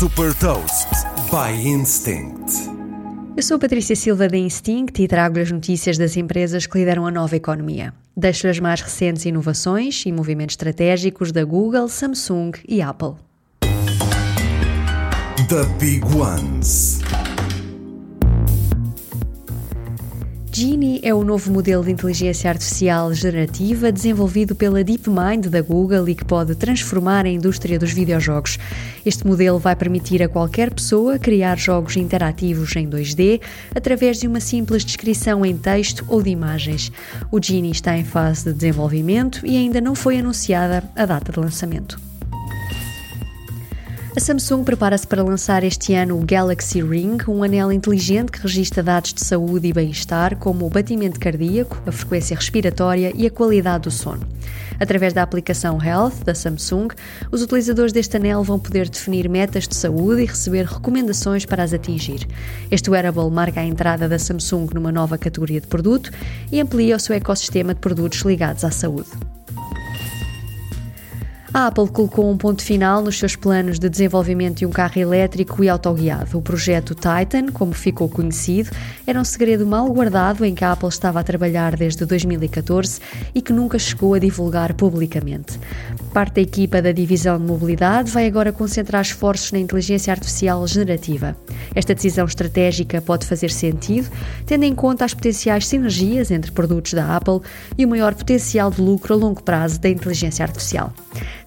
Super Toast by Instinct. Eu sou a Patrícia Silva da Instinct e trago-lhe as notícias das empresas que lideram a nova economia. Deixo-lhe as mais recentes inovações e movimentos estratégicos da Google, Samsung e Apple. The Big Ones. Genie é o novo modelo de inteligência artificial generativa desenvolvido pela DeepMind da Google e que pode transformar a indústria dos videojogos. Este modelo vai permitir a qualquer pessoa criar jogos interativos em 2D através de uma simples descrição em texto ou de imagens. O Genie está em fase de desenvolvimento e ainda não foi anunciada a data de lançamento. A Samsung prepara-se para lançar este ano o Galaxy Ring, um anel inteligente que registra dados de saúde e bem-estar, como o batimento cardíaco, a frequência respiratória e a qualidade do sono. Através da aplicação Health da Samsung, os utilizadores deste anel vão poder definir metas de saúde e receber recomendações para as atingir. Este wearable marca a entrada da Samsung numa nova categoria de produto e amplia o seu ecossistema de produtos ligados à saúde. A Apple colocou um ponto final nos seus planos de desenvolvimento de um carro elétrico e autoguiado. O projeto Titan, como ficou conhecido, era um segredo mal guardado em que a Apple estava a trabalhar desde 2014 e que nunca chegou a divulgar publicamente. Parte da equipa da divisão de mobilidade vai agora concentrar esforços na inteligência artificial generativa. Esta decisão estratégica pode fazer sentido, tendo em conta as potenciais sinergias entre produtos da Apple e o maior potencial de lucro a longo prazo da inteligência artificial.